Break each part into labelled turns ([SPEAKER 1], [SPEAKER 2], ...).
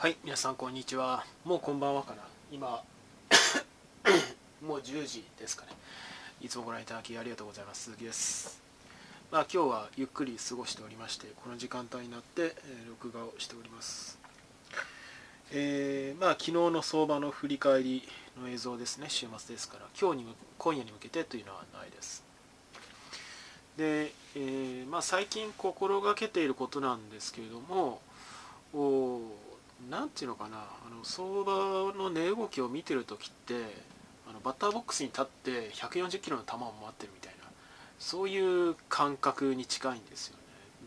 [SPEAKER 1] はい皆さんこんにちは。もうこんばんはかな。今 もう10時ですかね。いつもご覧いただきありがとうございます。鈴木です。まあ今日はゆっくり過ごしておりましてこの時間帯になって、え、録画をしております。えー、まあ昨日の相場の振り返りの映像ですね。週末ですから今日に今夜に向けてというのはないです。で、えー、まあ、最近心がけていることなんですけれどもなんていうのかなあの相場の値動きを見てる時ってあのバッターボックスに立って140キロの球を待ってるみたいなそういう感覚に近いんですよね。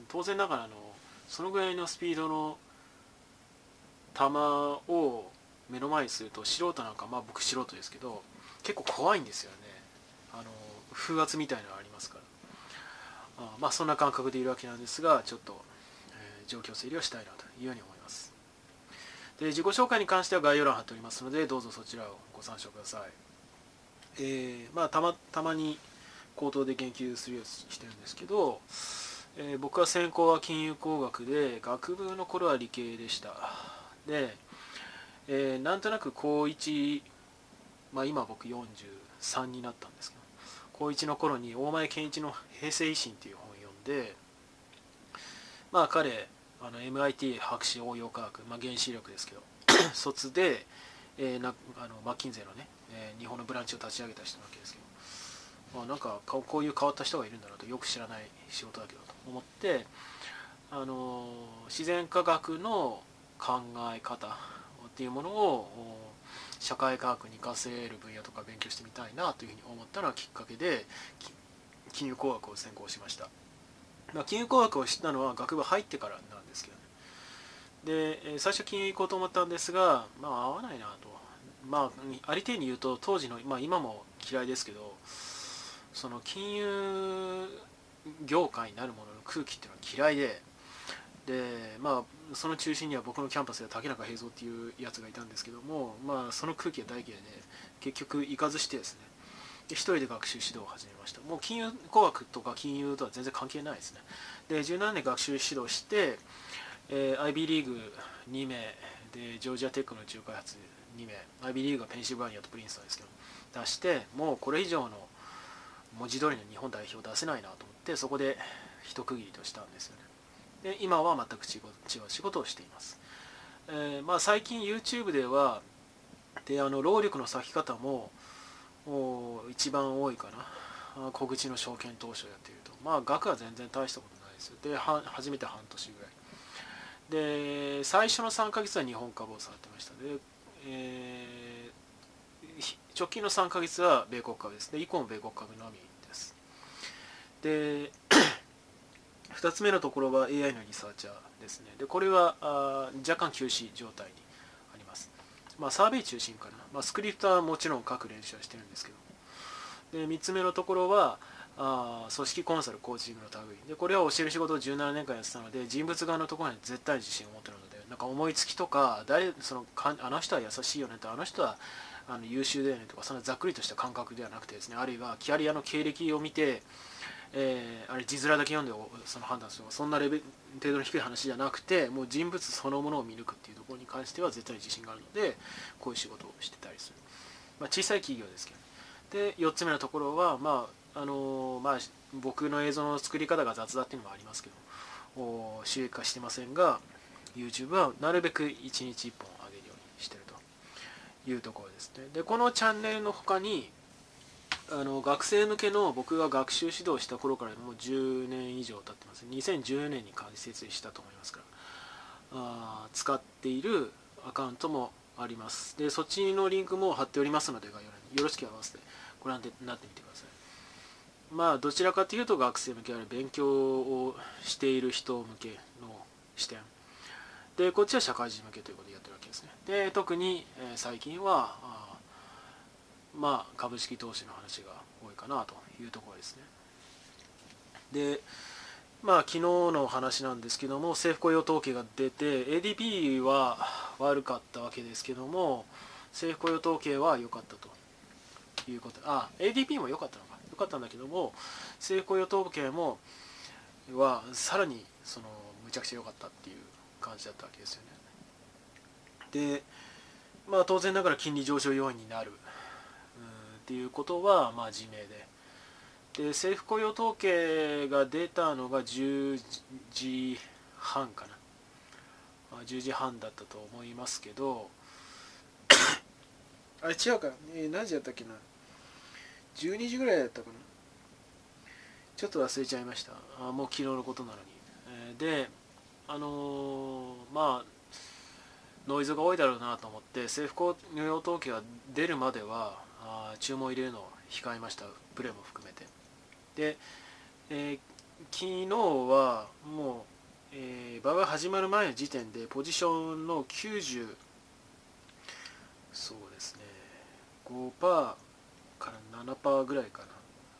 [SPEAKER 1] 当然ながらあのそのぐらいのスピードの球を目の前にすると素人なんかまあ僕素人ですけど結構怖いんですよね。あの風圧みたいなのがありますから。あまあそんな感覚でいるわけなんですがちょっと、えー、状況整理をしたいなというように思います。で自己紹介に関しては概要欄貼っておりますのでどうぞそちらをご参照ください、えー、まあ、たまたまに口頭で言及するようにしてるんですけど、えー、僕は専攻は金融工学で学部の頃は理系でした。で、えー、なんとなく高1、まあ、今僕43になったんですけど高1の頃に大前健一の「平成維新」っていう本を読んでまあ彼あの MIT 博士応用科学、まあ、原子力ですけど 卒で、えー、なあのマッキンゼのね、えー、日本のブランチを立ち上げた人なわけですけど、まあ、なんかこういう変わった人がいるんだなとよく知らない仕事だけどと思って、あの自然科学の考え方っていうものを社会科学に活かせる分野とか勉強してみたいなというふうに思ったのがきっかけで金融工学を専攻しました。まあ、金融工学を知ったのは学部入ってからなんですけどね。で最初金融行こうと思ったんですがまあ合わないなと。まあありていに言うと当時の、まあ、今も嫌いですけどその金融業界になるものの空気っていうのは嫌いででまあその中心には僕のキャンパスでは竹中平蔵っていうやつがいたんですけどもまあその空気が大嫌いで結局行かずしてですねで1人で学習指導を始めました。もう金融工学とか金融とは全然関係ないですね。で17年学習指導して、えー、IB リーグ2名でジョージアテックの宇宙開発2名 IB リーグがペンシルバニアとプリンストンですけど出してもうこれ以上の文字通りの日本代表出せないなと思ってそこで一区切りとしたんですよね。で今は全く違う仕事をしています、えー、まあ、最近 YouTube ではであの労力の割き方も一番多いかな。小口の証券投資をやっていると。まあ額は全然大したことないですよ。で初めて半年ぐらい。で最初の3ヶ月は日本株を触ってました。で、えー、直近の3ヶ月は米国株です。ね以降も米国株のみです。で2つ目のところは AI のリサーチャーですね。でこれはあ若干休止状態にまあ、サーベイ中心かな、まあ、スクリプトはもちろん書く練習はしてるんですけど。で3つ目のところはあ組織コンサルコーチングの類。でこれは教える仕事を17年間やってたので人物側のところに絶対自信を持ってるのでなんか思いつきとか誰そのかあの人は優しいよねとあの人はあの優秀だよねとかそんなざっくりとした感覚ではなくてですねあるいはキャリアの経歴を見てえー、あれ字面だけ読んでその判断するそんなレベル程度の低い話じゃなくてもう人物そのものを見抜くっていうところに関しては絶対自信があるのでこういう仕事をしてたりする、まあ、小さい企業ですけどで4つ目のところは、まああのー、まあ、僕の映像の作り方が雑だっていうのもありますけどお収益化してませんが YouTube はなるべく1日1本上げるようにしてるというところですね。でこのチャンネルの他にあの学生向けの僕が学習指導した頃からもう10年以上経ってます。2014年に開設したと思いますから。あ使っているアカウントもあります。でそっちのリンクも貼っておりますので概要欄に。よろしければ合わせてご覧になってみてください。まあどちらかというと学生向けある勉強をしている人向けの視点。でこっちは社会人向けということでやってるわけですね。で特に、え、最近はまあ、株式投資の話が多いかなというところですね。で、まあ、昨日の話なんですけども、政府雇用統計が出て、ADP は悪かったわけですけども、政府雇用統計は良かったということ。あ、ADP も良かったのか。良かったんだけども、政府雇用統計も、はさらにそのむちゃくちゃ良かったっていう感じだったわけですよね。で、まあ、当然ながら金利上昇要因になるていうことはまあ自明で。で政府雇用統計が出たのが10時半かな。10時半だったと思いますけど あれ違うか、えー、何時だったっけな。12時ぐらいだったかな。ちょっと忘れちゃいました。あもう昨日のことなのに、えー、であのー、まあノイズが多いだろうなと思って政府雇用統計が出るまではあ注文入れるのを控えました。プレーも含めて。で、えー、昨日はもう、えー、場が始まる前の時点でポジションの90そうですね5%から7%ぐらいか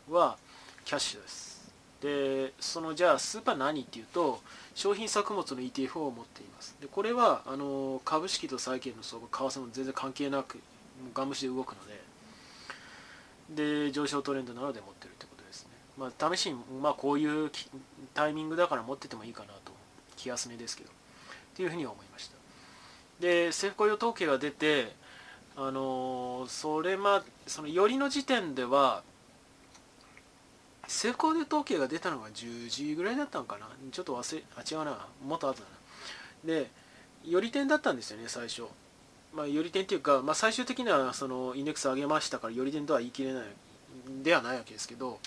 [SPEAKER 1] なはキャッシュです。でそのじゃあスーパー何っていうと商品作物の ETF を持っています。でこれはあの株式と債券の相場為替も全然関係なくガン無視で動くのでで上昇トレンドなので持ってるってことですね、まあ、試しに、まあ、こういうタイミングだから持っててもいいかなと気休めですけど。っていうふうに思いました。で政府雇用統計が出てあのそれまそのよりの時点では政府雇用統計が出たのが10時ぐらいだったのかな。ちょっと忘れあ違うな。もっと後だな。でより点だったんですよね最初。まあより点っていうか、まあ、最終的にはそのインデックス上げましたからより点とは言い切れないではないわけですけど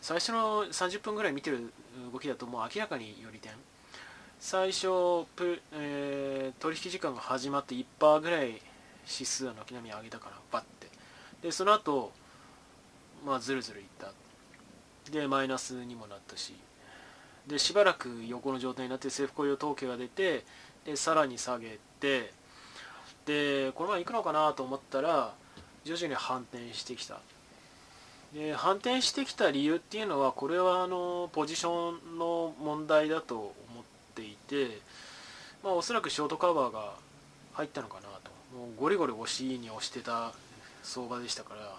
[SPEAKER 1] 最初の30分ぐらい見てる動きだともう明らかにより点。最初プ、えー、取引時間が始まって1%ぐらい指数は軒並み上げたからバッて。でその後まあずるずるいった。でマイナスにもなったし。でしばらく横の状態になって政府雇用統計が出てでさらに下げてでこのまま行くのかなと思ったら徐々に反転してきた。で反転してきた理由っていうのはこれはあのポジションの問題だと思っていて、まあ、おそらくショートカバーが入ったのかなと。もうゴリゴリ押しに押してた相場でしたから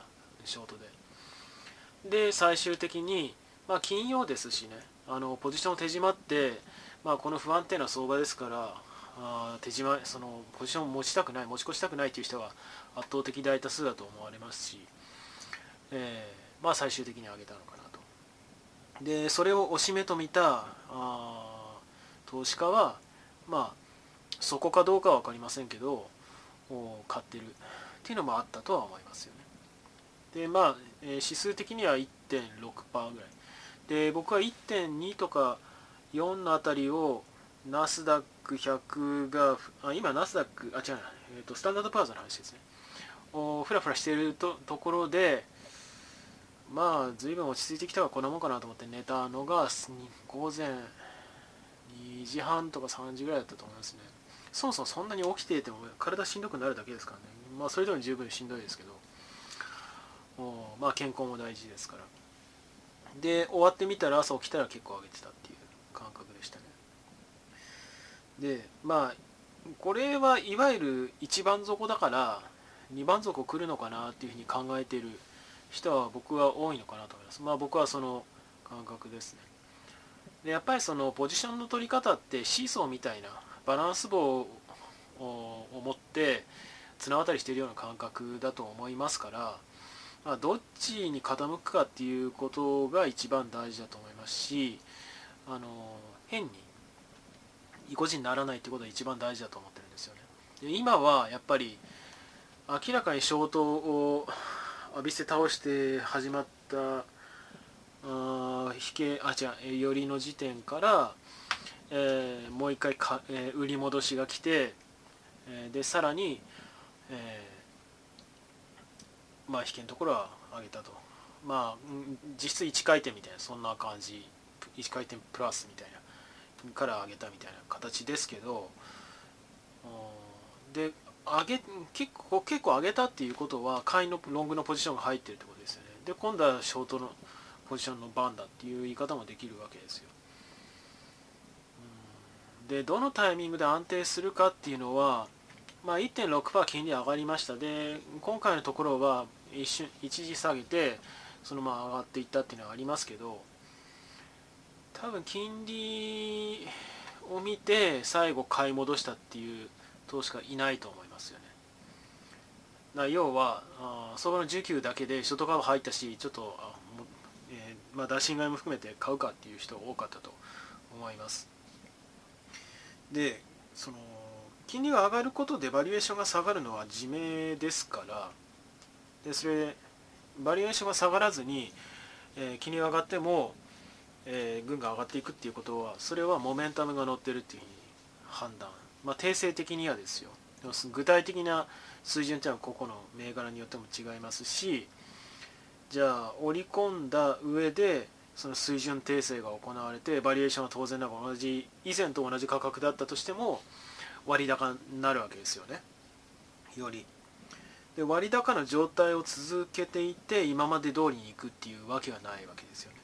[SPEAKER 1] ショートで。で最終的に、まあ、金曜ですしねあのポジションを手締まって、まあ、この不安定な相場ですからあ手締まそのポジションを持ちたくない持ち越したくないという人が圧倒的大多数だと思われますし、えー、まあ、最終的に上げたのかなと。でそれをおしめと見たあ投資家はまあそこかどうかは分かりませんけど買ってる。っていうのもあったとは思いますよね。でまあ、えー、指数的には1.6%ぐらい。で僕は1.2とか4のあたりをナスダック100があ今ナスダックあ違う、えーと、スタンダードパワーズの話ですね。をフラフラしているとところでまあ随分落ち着いてきたからこんなもんかなと思って寝たのが午前2時半とか3時ぐらいだったと思いますね。そもそもそんなに起きていても体しんどくなるだけですからね。まあそれでも十分しんどいですけど。おまあ健康も大事ですから。で終わってみたら朝起きたら結構上げてたっていう感覚でしたね。でまあこれはいわゆる一番底だから2番底来るのかなっていうふうに考えている人は僕は多いのかなと思います。まあ僕はその感覚ですね。でやっぱりそのポジションの取り方ってシーソーみたいなバランス棒を持って綱渡りしているような感覚だと思いますからまあ、どっちに傾くかっていうことが一番大事だと思いますしあの変に意固地にならないってことが一番大事だと思ってるんですよね。で今はやっぱり明らかにショートを浴びせ倒して始まったあ引けあ違う寄りの時点から、えー、もう一回か、えー、売り戻しが来て、えー、でさらに、えーまあ引けのところは上げたと。まあ実質1回転みたいなそんな感じ。1回転プラスみたいな。から上げたみたいな形ですけどで上げ結構結構上げたっていうことは買いのロングのポジションが入ってるってことですよね。で今度はショートのポジションの番だっていう言い方もできるわけですよ。でどのタイミングで安定するかっていうのはまあ、1.6%金利上がりました。で今回のところは一瞬一時下げてそのまま上がっていったっていうのはありますけど多分金利を見て最後買い戻したっていう投資家いないと思いますよね。だ要はあ相場の需給だけでショートカーブ入ったしちょっとあ、えー、まあ、打診買いも含めて買うかっていう人多かったと思います。でその金利が上がることでバリエーションが下がるのは自明ですからでそれバリエーションが下がらずに、えー、金利が上がっても、えー、軍が上がっていくっていうことはそれはモメンタムが乗ってるっていうふうに判断。まあ定性的にはですよ。具体的な水準っていうのは個々の銘柄によっても違いますしじゃあ織り込んだ上でその水準訂正が行われてバリエーションは当然ながら同じ以前と同じ価格だったとしても割高になるわけですよね。より。で割高な状態を続けていて今まで通りにいくっていうわけはないわけですよね、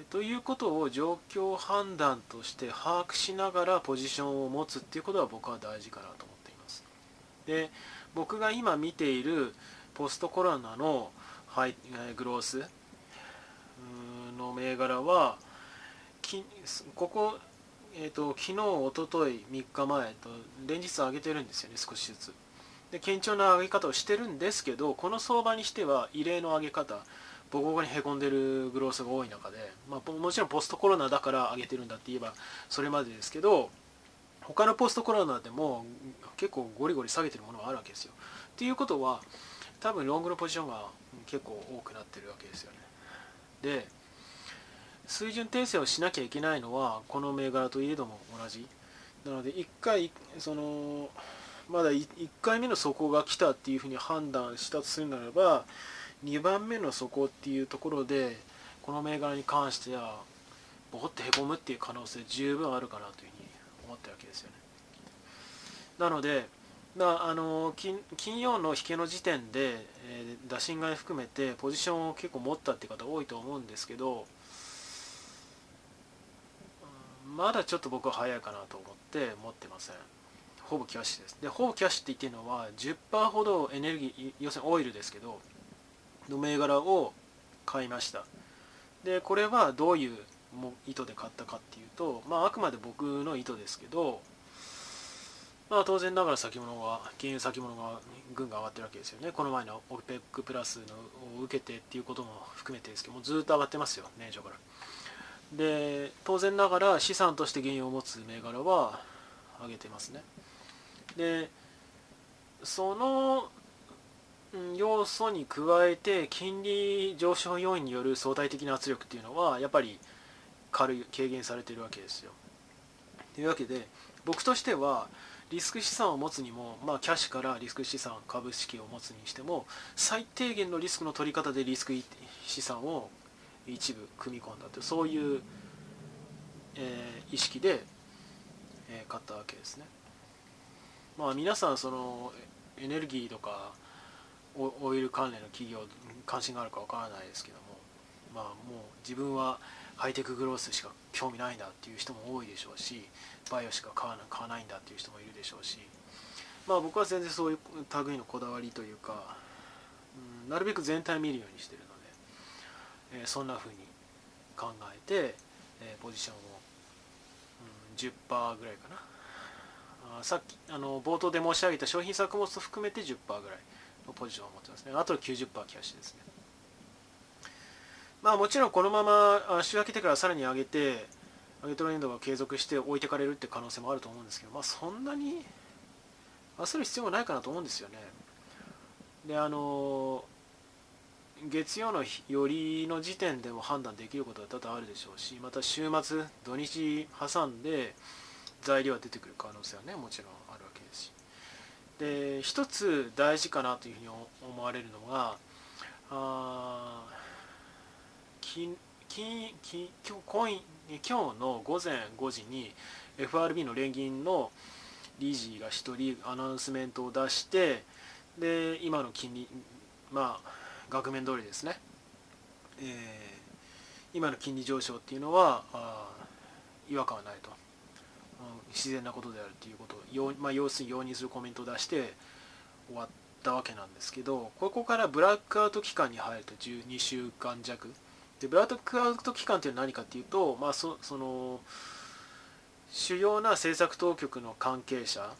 [SPEAKER 1] え、ということを状況判断として把握しながらポジションを持つっていうことは僕は大事かなと思っていますで僕が今見ているポストコロナのハイグロースの銘柄はここ、えーと、昨日、おととい、3日前と連日上げてるんですよね、少しずつ。で堅調な上げ方をしてるんですけど、この相場にしては異例の上げ方、ボコボコにへこんでるグロースが多い中で、まあ、もちろんポストコロナだから上げてるんだって言えばそれまでですけど、他のポストコロナでも結構ゴリゴリ下げてるものがあるわけですよ。っていうことは、多分ロングのポジションが結構多くなってるわけですよね。で、水準訂正をしなきゃいけないのはこの銘柄といえども同じなので1回そのまだ1回目の底が来たっていうふうに判断したとするならば2番目の底っていうところでこの銘柄に関してはボコってへこむっていう可能性十分あるかなというふうに思ってるわけですよね。なのでだあの金金曜の引けの時点で、えー、打診買い含めてポジションを結構持ったっていう方多いと思うんですけどまだちょっと僕は早いかなと思って持ってません。ほぼキャッシュです。でほぼキャッシュって言ってるのは10%ほどエネルギー要するにオイルですけどの銘柄を買いました。でこれはどういう意図で買ったかっていうと、まあ、あくまで僕の意図ですけど、まあ、当然ながら先物が原油先物が軍が上がってるわけですよね。この前の OPEC プラスのを受けてっていうことも含めてですけどもずっと上がってますよ年初から。で当然ながら資産として原油を持つ銘柄は上げてますね。でその要素に加えて金利上昇要因による相対的な圧力っていうのはやっぱり軽い軽減されてるわけですよというわけで僕としてはリスク資産を持つにも、まあ、キャッシュからリスク資産株式を持つにしても最低限のリスクの取り方でリスク資産を一部組み込んだというそういう、えー、意識で、えー、買ったわけですね。まあ皆さんそのエネルギーとかオイル関連の企業関心があるかわからないですけどもまあもう自分はハイテクグロースしか興味ないんだっていう人も多いでしょうしバイオしか買わないんだっていう人もいるでしょうしまあ僕は全然そういう類のこだわりというか、うん、なるべく全体見るようにしてるのでえそんな風に考えて、えポジションを、うん、10%ぐらいかな。あさっきあの冒頭で申し上げた商品作物と含めて10%ぐらい。ポジションを持ってますね。あと90%キャッシュですね。まあもちろんこのまま週明けてからさらに上げて上げトレンドが継続して置いてかれるって可能性もあると思うんですけどまあそんなに焦る必要はないかなと思うんですよね。であの月曜の寄りの時点でも判断できることは多々あるでしょうしまた週末土日挟んで材料が出てくる可能性はねもちろんで一つ大事かなというふうに思われるのがあ金金金今日今日の午前5時に FRB の連銀の理事が1人アナウンスメントを出してで今の金利まあ額面通りですね、えー、今の金利上昇っていうのは違和感はないと、自然なことであるということを要,、まあ、要するに容認するコメントを出して終わったわけなんですけどここからブラックアウト期間に入ると12週間弱。でブラックアウト期間っていうのは何かっていうと、まあそ、その主要な政策当局の関係者、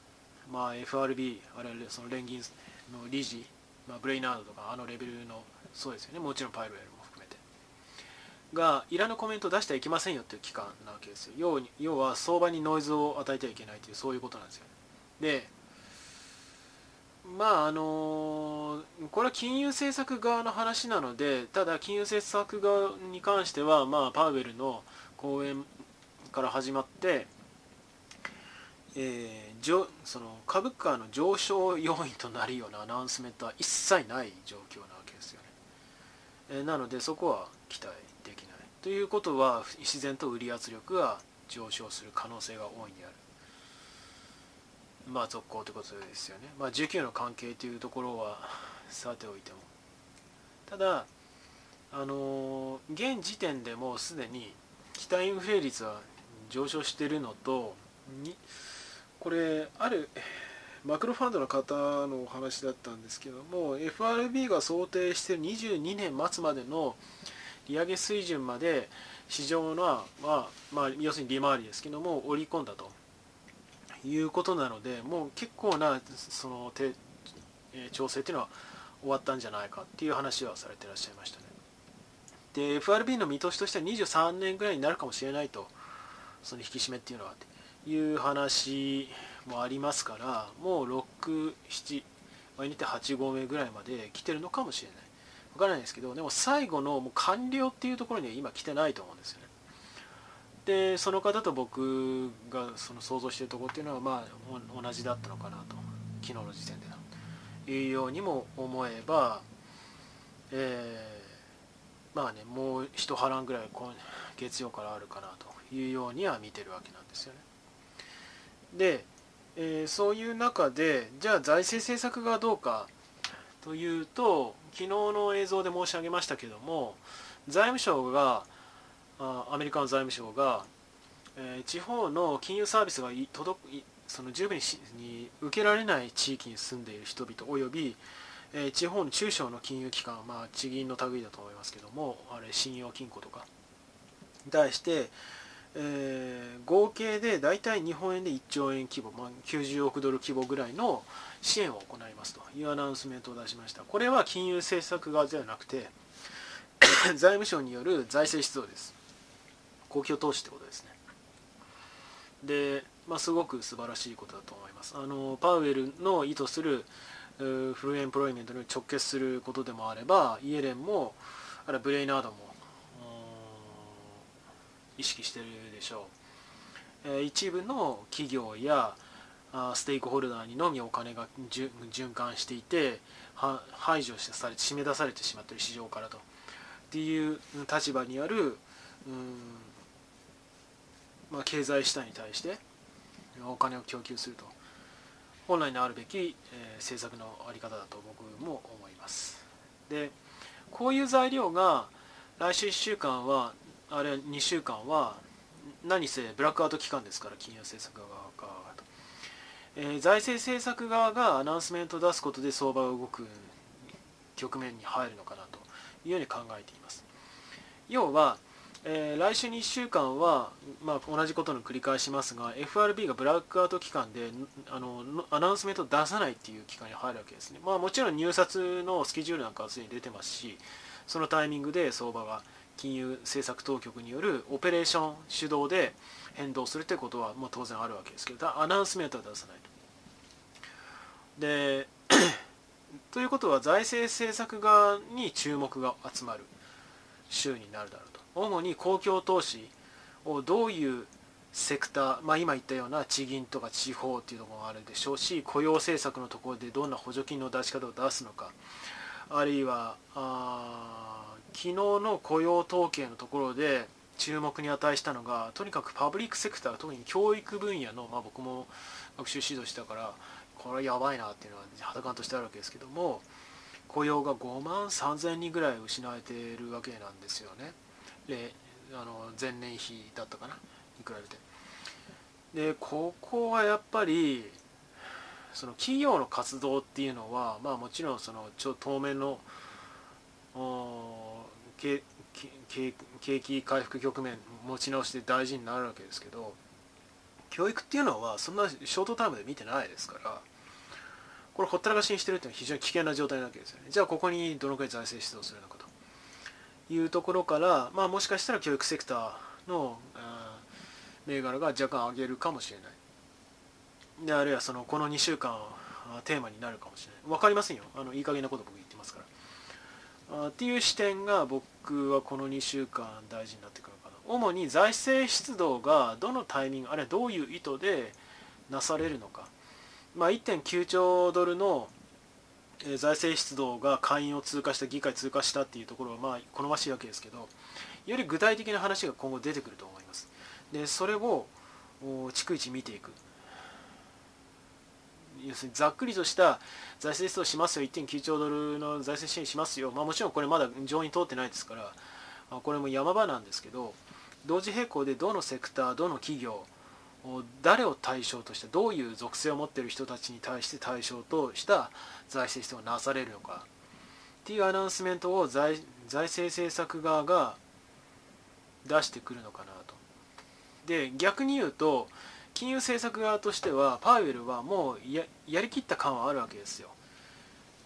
[SPEAKER 1] まあ、FRB あるいはその連銀の理事、まあ、ブレイナードとかあのレベルのそうですよね。もちろんパイルエルがいらぬコメントを出してはいけませんよっていう機関なわけですよ。要要は相場にノイズを与えてはいけないというそういうことなんですよね。でまああのこれは金融政策側の話なのでただ金融政策側に関しては、まあ、パウエルの講演から始まって、えー、その株価の上昇要因となるようなアナウンスメントは一切ない状況なわけですよね、えー、なのでそこは期待ということは自然と売り圧力が上昇する可能性が大いにあるまあ続行ということですよね。まあ、19の関係というところはさておいても。ただ、あの現時点でもうすでに期待インフレ率は上昇しているのとにこれあるマクロファンドの方のお話だったんですけども FRB が想定している22年末までの利上げ水準まで市場の、まあまあ、要するに利回りですけども織り込んだということなのでもう結構なその、調整っていうのは終わったんじゃないかっていう話はされてらっしゃいましたね。で FRB の見通しとしては23年ぐらいになるかもしれないとその引き締めっていうのはという話もありますからもう67場合によって8合目ぐらいまで来てるのかもしれない分からないですけどでも最後のもう完了っていうところには今来てないと思うんですよね。でその方と僕がその想像してるとこっていうのはまあ同じだったのかなと。昨日の時点でというようにも思えば、えー、まあねもう一波乱ぐらい月曜からあるかなというようには見てるわけなんですよね。で、えー、そういう中でじゃあ財政政策がどうかというと昨日の映像で申し上げましたけども財務省がアメリカの財務省が、えー、地方の金融サービスが届その十分に受けられない地域に住んでいる人々および、えー、地方の中小の金融機関、まあ、地銀の類だと思いますけどもあれ信用金庫とかに対して、えー、合計で大体日本円で1兆円規模、まあ、90億ドル規模ぐらいの支援を行いますと。いうアナウンスメントを出しました。これは金融政策側ではなくて 財務省による財政出動です。公共投資ってことですね。で、まあ、すごく素晴らしいことだと思います。あのパウエルの意図するフルエンプロイメントに直結することでもあればイエレンもあるブレイナードも意識してるでしょう、一部の企業やステークホルダーにのみお金が循環していて排除されて締め出されてしまっている市場からと。っていう立場にあるまあ、経済主体に対してお金を供給すると。本来のあるべき、えー、政策の在り方だと僕も思います。でこういう材料が来週1週間はあるいは2週間は何せブラックアウト期間ですから金融政策側が、え、財政政策側がアナウンスメントを出すことで相場が動く局面に入るのかなというように考えています要はえー、来週に1週間は、まあ、同じことの繰り返しますが FRB がブラックアウト期間であのアナウンスメントを出さないっていう期間に入るわけですね、まあ、もちろん入札のスケジュールなんかはすでに出てますしそのタイミングで相場が金融政策当局によるオペレーション主導で変動するということは、まあ、当然あるわけですけどアナウンスメントは出さない。で ということは財政政策側に注目が集まる週になるだろうと。主に公共投資をどういうセクター、まあ、今言ったような地銀とか地方っていうところもあるでしょうし雇用政策のところでどんな補助金の出し方を出すのかあるいはあ昨日の雇用統計のところで注目に値したのがとにかくパブリックセクター特に教育分野の、まあ、僕も学習指導したからこれはやばいなっていうのは肌感としてあるわけですけども雇用が5万3000人ぐらい失われているわけなんですよね。あの前年比だったかな？に比べてでここはやっぱりその企業の活動っていうのはまあもちろんそのちょ当面の景景気回復局面持ち直して大事になるわけですけど教育っていうのはそんなショートタイムで見てないですからこれほったらかしにしてるっていうのは非常に危険な状態なわけですよね。じゃあここにどのくらい財政出動するのかというところからまあもしかしたら教育セクターの銘柄が若干上げるかもしれない。であるいはそのこの2週間テーマになるかもしれない。分かりませんよ。あのいい加減なこと僕言ってますから。あっていう視点が僕はこの2週間大事になってくる主に財政出動がどのタイミングあるいはどういう意図でなされるのか、まあ、1.9兆ドルの財政出動が下院を通過した議会通過したっていうところはまあ好ましいわけですけどより具体的な話が今後出てくると思います。でそれを逐一見ていく。要するにざっくりとした財政出動しますよ1.9兆ドルの財政支援しますよ、まあ、もちろんこれまだ上院通ってないですから、これも山場なんですけど同時並行でどのセクターどの企業誰を対象としてどういう属性を持っている人たちに対して対象とした財政出動がなされるのかっていうアナウンスメントを財財政政策側が出してくるのかなと。で逆に言うと金融政策側としてはパウエルはもうややりきった感はあるわけですよ。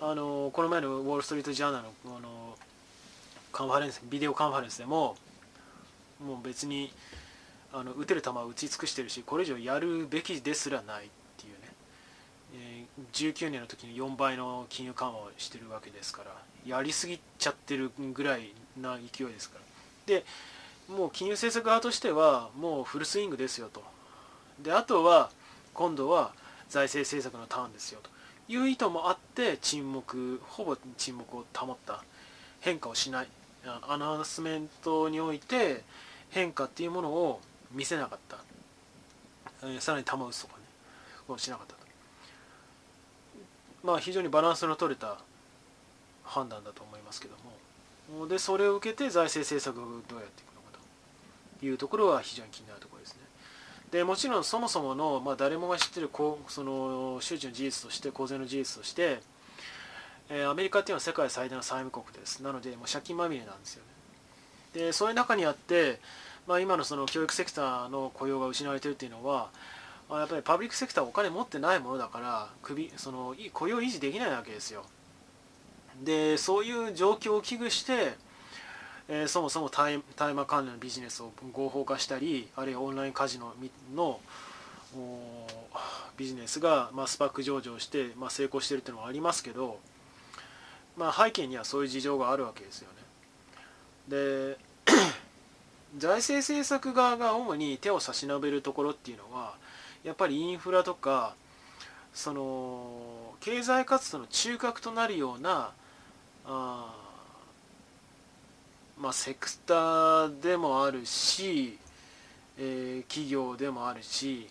[SPEAKER 1] あのこの前のウォール・ストリート・ジャーナルのあのカンファレンスビデオカンファレンスでももう別にあの打てる球は打ち尽くしてるしこれ以上やるべきですらないっていうね、えー、19年の時に4倍の金融緩和をしてるわけですからやりすぎちゃってるぐらいな勢いですから。でもう金融政策側としてはもうフルスイングですよと。であとは今度は財政政策のターンですよと。いう意図もあって沈黙ほぼ沈黙を保った。変化をしない。アナウンスメントにおいて変化っていうものを見せなかった、えー、さらに球打つとかねこうしなかったと。まあ非常にバランスの取れた判断だと思いますけども。でそれを受けて財政政策をどうやっていくのかというところは非常に気になるところですね。でもちろんそもそもの、まあ、誰もが知ってるその周知の事実として公然の事実として、えー、アメリカっていうのは世界最大の債務国です。なのでもう借金まみれなんですよね。でそういう中にあって、まあ、今のその教育セクターの雇用が失われているっていうのはあやっぱりパブリックセクターはお金持ってないものだから首その雇用維持できないわけですよでそういう状況を危惧してえー、そもそも大大麻関連のビジネスを合法化したりあるいはオンラインカジノのビジネスが、まあ、スパック上場して、まあ、成功しているというのはありますけど、まあ、背景にはそういう事情があるわけですよね。で 財政政策側が主に手を差し伸べるところっていうのはやっぱりインフラとかその経済活動の中核となるようなあまあ、セクターでもあるし、えー、企業でもあるし、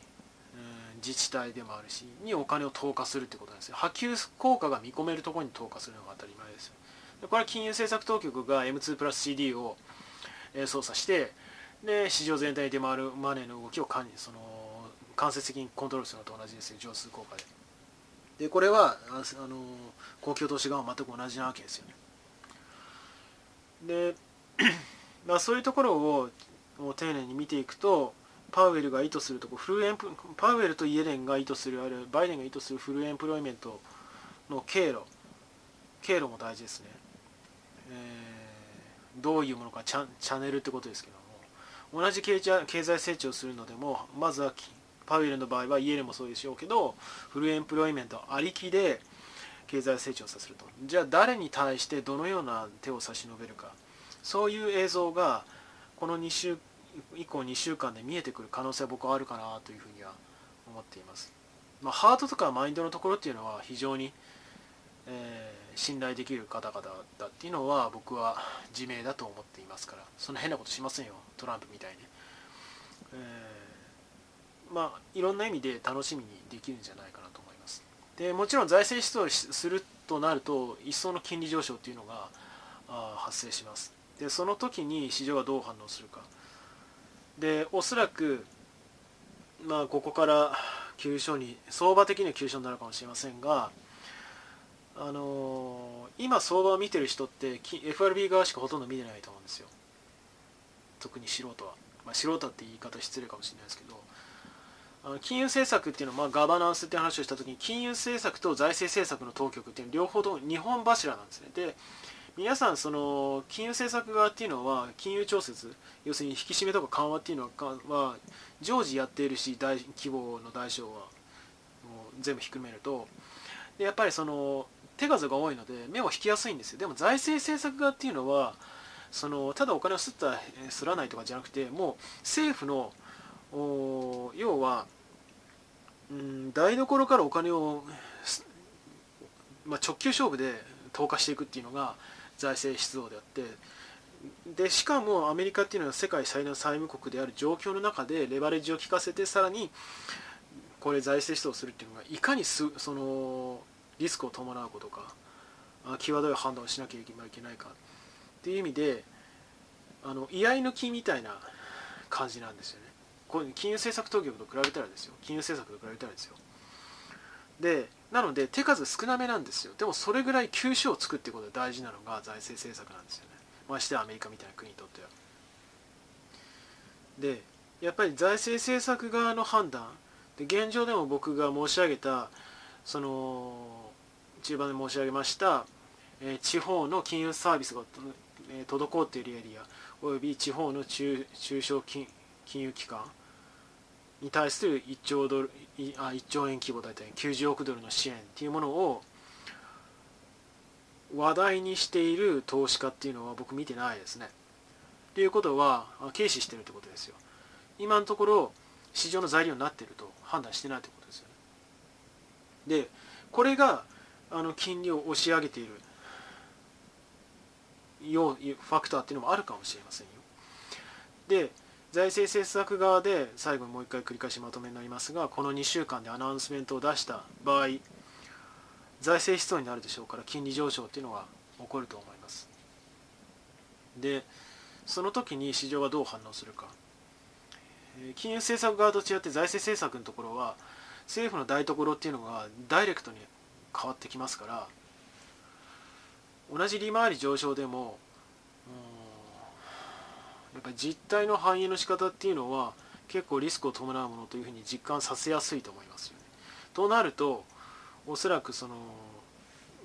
[SPEAKER 1] うん、自治体でもあるしにお金を投下するってことなんですよ。波及効果が見込めるところに投下するのが当たり前。これは金融政策当局が M2 プラス CD を、操作してで市場全体に出回るマネーの動きを管理その間接的にコントロールするのと同じですよ乗数効果で。でこれはあの公共投資側は全く同じなわけですよね。で まあそういうところを丁寧に見ていくとパウエルが意図するとこフルエンプパウエルとイエレンが意図するあるいはバイデンが意図するフルエンプロイメントの経路経路も大事ですね、え、どういうものかチャチャンネルってことですけども同じ経済成長するのでもまずはパウエルの場合はイエレンもそうでしょうけどフルエンプロイメントありきで経済成長させると。じゃあ誰に対してどのような手を差し伸べるか。そういう映像がこの2週以降2週間で見えてくる可能性は僕はあるかなというふうには思っています、まあ、ハートとかマインドのところっていうのは非常に、えー、信頼できる方々だっていうのは僕は自明だと思っていますからそんな変なことしませんよトランプみたいに、えー、まあいろんな意味で楽しみにできるんじゃないかなと思います。でもちろん財政出動するとなると一層の金利上昇っていうのが発生します。でその時に市場がどう反応するか。でおそらくまあここから急所に相場的には急所になるかもしれませんがあのー、今相場を見てる人って FRB 側しかほとんど見てないと思うんですよ。特に素人は、まあ、素人って言い方失礼かもしれないですけど。あの金融政策っていうのは、まあ、ガバナンスって話をした時に金融政策と財政政策の当局っていうのは両方とも2本柱なんですね。で皆さんその金融政策側っていうのは金融調節要するに引き締めとか緩和っていうのは常時やっているし大規模の大小はもう全部ひっくるめると。でやっぱりその手数が多いので目を引きやすいんですよ。でも財政政策側っていうのはそのただお金をすったすらないとかじゃなくてもう政府の要は、うん、台所からお金を、まあ、直球勝負で投下していくっていうのが財政出動であってでしかもアメリカっていうのは世界最大の債務国である状況の中でレバレッジを効かせてさらにこれ財政出動するっていうのがいかにすそのリスクを伴うことか際どい判断をしなきゃいけないかっていう意味であの居合抜きみたいな感じなんですよね。これ金融政策当局と比べたらですよ。金融政策と比べたらですよ。でなので手数少なめなんですよ。でもそれぐらい吸収をつくってことで大事なのが財政政策なんですよね。ましてアメリカみたいな国にとっては。でやっぱり財政政策側の判断。で現状でも僕が申し上げたその中盤で申し上げました、えー、地方の金融サービスが、えー、滞っているエリアおよび地方の中小金融機関に対する1兆ドルあ1兆円規模大体90億ドルの支援っていうものを話題にしている投資家っていうのは僕見てないですね。ということは軽視してるってことですよ。今のところ市場の材料になっていると判断してないってことですよね。でこれがあの金利を押し上げている。ようファクターっていうのもあるかもしれませんよ。で財政政策側で最後にもう一回繰り返しまとめになりますがこの2週間でアナウンスメントを出した場合財政出動になるでしょうから金利上昇っていうのが起こると思います。でその時に市場はどう反応するか。金融政策側と違って財政政策のところは政府の台所っていうのがダイレクトに変わってきますから同じ利回り上昇でもやっぱり実態の反映の仕方っていうのは結構リスクを伴うものというふうに実感させやすいと思いますよね。となるとおそらくその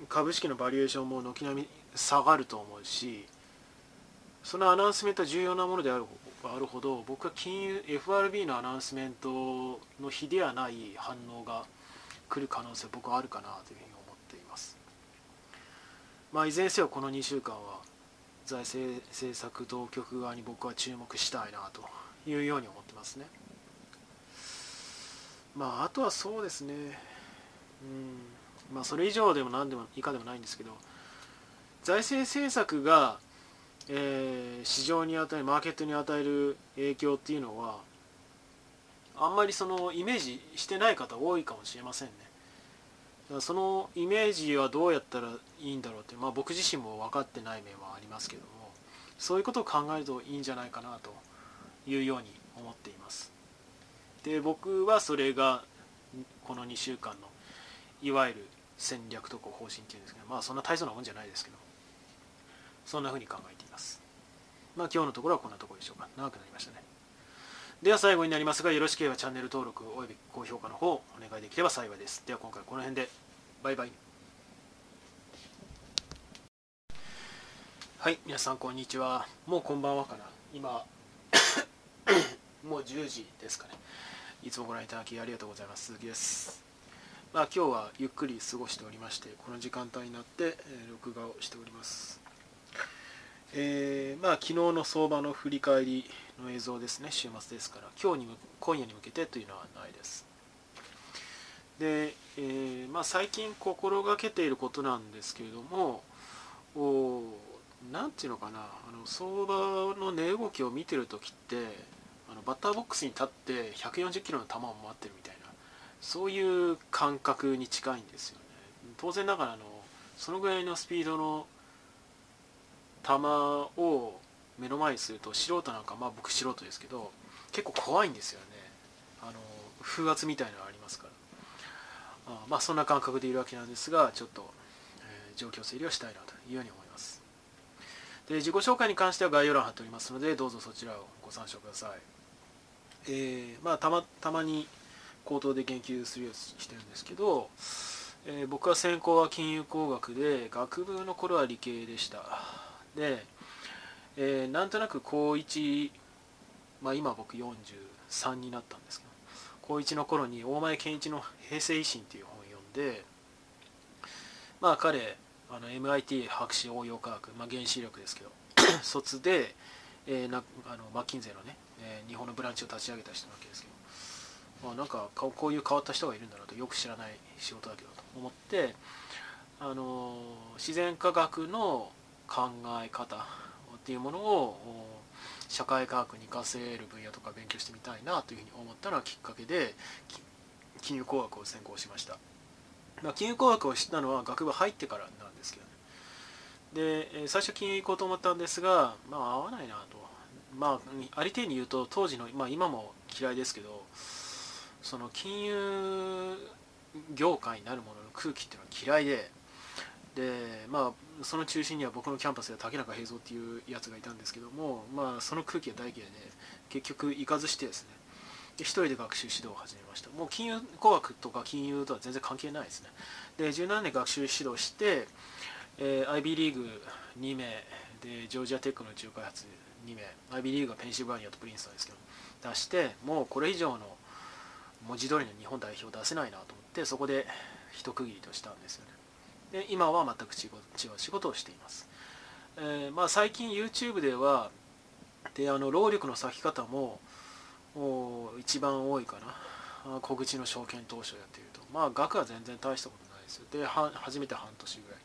[SPEAKER 1] 株式のバリエーションも軒並み下がると思うしそのアナウンスメントは重要なものであるあるほど僕は金融 FRB のアナウンスメントの比ではない反応が来る可能性僕はあるかなというふうに思っています。まあ、いずれにせよこの2週間は財政政策当局側に僕は注目したいなというように思ってますね。まああとはそうですね、うんまあ、それ以上でも何でも以下でもないんですけど財政政策が、えー、市場に与えるマーケットに与える影響っていうのはあんまりそのイメージしてない方多いかもしれませんね。そのイメージはどうやったらいいんだろうって、まあ、僕自身も分かってない面はありますけどもそういうことを考えるといいんじゃないかなというように思っています。で僕はそれがこの2週間のいわゆる戦略とか方針っていうんですけどまあそんな大層なもんじゃないですけどそんなふうに考えています。まあ今日のところはこんなところでしょうか。長くなりましたね。では最後になりますがよろしければチャンネル登録および高評価の方お願いできれば幸いです。では今回この辺でバイバイ。はい皆さんこんにちは。もうこんばんはかな。今もう10時ですかね。いつもご覧いただきありがとうございます。鈴木です。まあ今日はゆっくり過ごしておりましてこの時間帯になって、録画をしております。えー、まあ昨日の相場の振り返りの映像ですね。週末ですから。今日に今夜に向けてというのはないです。で、えー、まあ、最近心がけていることなんですけれどもおなんていうのかな。あの相場の値動きを見てる時ってあのバッターボックスに立って140キロの球を待ってるみたいなそういう感覚に近いんですよね。当然ながらのそのぐらいのスピードの球を目の前にすると素人なんかまあ僕素人ですけど結構怖いんですよね。あの風圧みたいなのがありますから。あまあそんな感覚でいるわけなんですがちょっと、えー、状況整理をしたいなというように思います。で自己紹介に関しては概要欄貼っておりますのでどうぞそちらをご参照ください、えー、まあ、たまたまに口頭で言及するようにしてるんですけど、えー、僕は専攻は金融工学で学部の頃は理系でした。で、えー、なんとなく高1、まあ、今僕43になったんですけど高1の頃に大前健一の「平成維新」っていう本を読んでまあ彼あの MIT 博士応用科学、まあ、原子力ですけど 卒で、えー、なあのマッキンゼのね、えー、日本のブランチを立ち上げた人なわけですけど、まあ、なんかこういう変わった人がいるんだなとよく知らない仕事だけどと思ってあの自然科学の考え方っていうものを社会科学に活かせる分野とか勉強してみたいなというふうに思ったのがきっかけで金融工学を専攻しました、まあ、金融工学を知ったのは学部入ってからなんですけどね。で最初金融行こうと思ったんですがまあ合わないなと。まあありていに言うと当時の、まあ、今も嫌いですけどその金融業界になるものの空気っていうのは嫌いででまあその中心には僕のキャンパスで竹中平蔵っていうやつがいたんですけどもまあその空気が大嫌いで結局行かずしてですね。で一人で学習指導を始めました。もう金融工学とか金融とは全然関係ないですね。で17年学習指導して、えー、IB リーグ2名でジョージアテックの宇宙開発2名 IB リーグはペンシルバニアとプリンストンですけど出してもうこれ以上の文字通りの日本代表出せないなと思ってそこで一区切りとしたんですよね。で今は全く違う仕事をしています、えー、まあ、最近 YouTube ではであの労力の割き方も一番多いかな。小口の証券投資をやっていると。まあ額は全然大したことないですよ。で初めて半年ぐらい。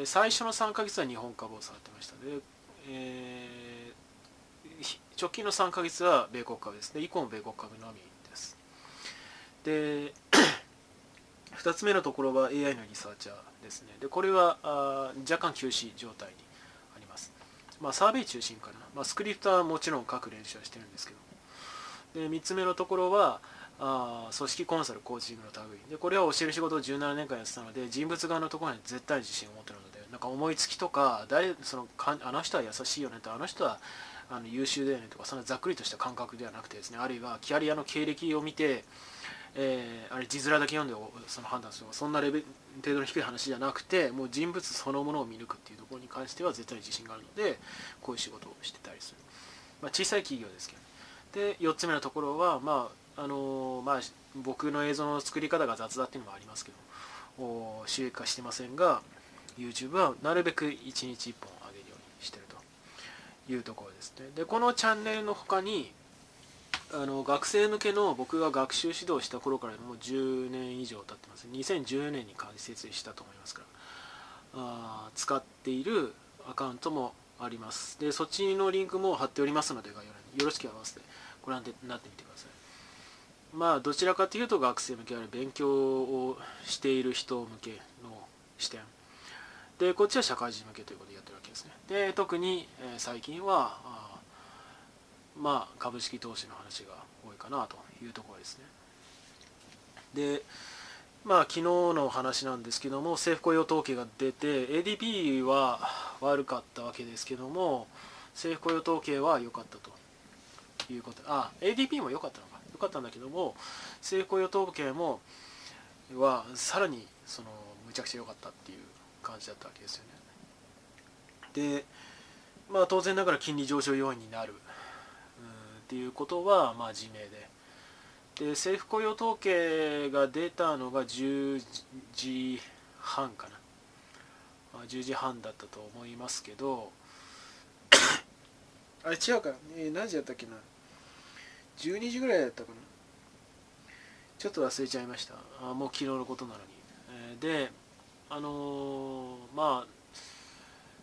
[SPEAKER 1] で最初の3ヶ月は日本株を触ってました。で、えー、直近の3ヶ月は米国株ですね。以降も米国株のみです。で2つ目のところは AI のリサーチャーですね。でこれはあ若干休止状態にあります、まあ、サーベイ中心かな、まあ、スクリプトはもちろん書く練習はしてるんですけどで3つ目のところはあ組織コンサルコーチングの類。でこれは教える仕事を17年間やってたので人物側のところに絶対自信を持ってるのでなんか思いつきとか誰そのかあの人は優しいよねとあの人はあの優秀だよねとかそんなざっくりとした感覚ではなくてですねあるいはキャリアの経歴を見てえー、あれ字面だけ読んでその判断するそんなレベル程度の低い話じゃなくてもう人物そのものを見抜くっていうところに関しては絶対自信があるのでこういう仕事をしてたりする、まあ、小さい企業ですけどで4つ目のところは、まああの、まあ、僕の映像の作り方が雑だっていうのもありますけど収益化してませんが YouTube はなるべく1日1本上げるようにしてるというところですね。でこのチャンネルの他にあの学生向けの僕が学習指導した頃からもう10年以上経ってます。2014年に開設したと思いますから。あ使っているアカウントもあります。でそっちのリンクも貼っておりますので概要欄に。よろしければ合わせてご覧になってみてください。まあどちらかというと学生向けある勉強をしている人向けの視点。でこっちは社会人向けということでやってるわけですね。で特に、え、最近はまあ、株式投資の話が多いかなというところですね。で、まあ、昨日の話なんですけども、政府雇用統計が出て、ADP は悪かったわけですけども、政府雇用統計は良かったということ。あ、ADP も良かったのか。良かったんだけども、政府雇用統計も、はさらにそのむちゃくちゃ良かったっていう感じだったわけですよね。で、まあ、当然ながら金利上昇要因になるっていうことはまあ自明で。で政府雇用統計が出たのが10時半かな、まあ、10時半だったと思いますけど あれ違うか、えー、何時だったっけな。12時ぐらいだったかな。ちょっと忘れちゃいました。あもう昨日のことなのに、えー、であのー、まあ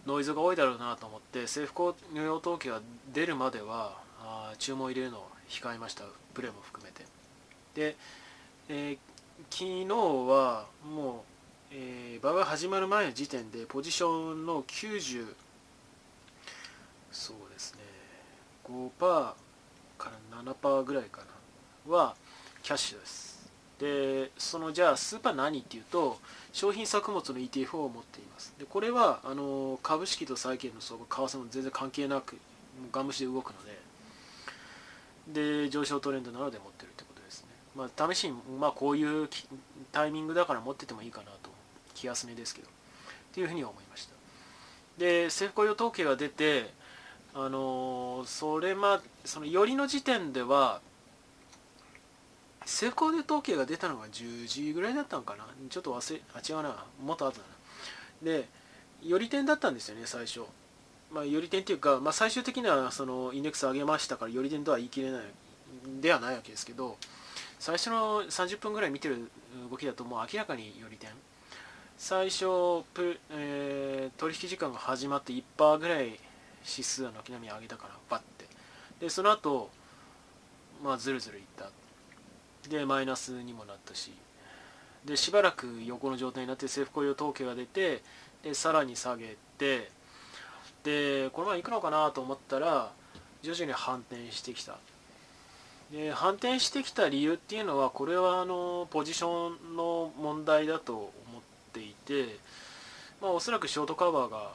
[SPEAKER 1] ノイズが多いだろうなと思って政府雇用統計が出るまではあ注文入れるのを控えました。プレーも含めて。で、えー、昨日はもう、えー、場が始まる前の時点でポジションの90そうですね5%から7%ぐらいかなはキャッシュです。でそのじゃあスーパー何っていうと商品作物の ETF を持っています。でこれはあの株式と債券の相場為替も全然関係なくガン無視で動くのでで上昇トレンドなので持ってるってことですね。まあ、試しに、まあ、こういうタイミングだから持っててもいいかなと。気休めですけど。っていうふうに思いました。で政府雇用統計が出てあのそれまそのよりの時点では政府雇用統計が出たのが10時ぐらいだったのかな。ちょっと忘れあ違うな。もっと後だな。でより点だったんですよね最初。まあ、より点っていうか、まあ、最終的にはそのインデックス上げましたからより点とは言い切れないではないわけですけど最初の30分ぐらい見てる動きだともう明らかにより点。最初プ、えー、取引時間が始まって1%ぐらい指数は軒並み上げたからバッて。でその後まあずるずるいった。でマイナスにもなったし。でしばらく横の状態になって政府雇用統計が出てでさらに下げてでこのまま行くのかなと思ったら徐々に反転してきた。で反転してきた理由っていうのはこれはあのポジションの問題だと思っていて、まあ、おそらくショートカバーが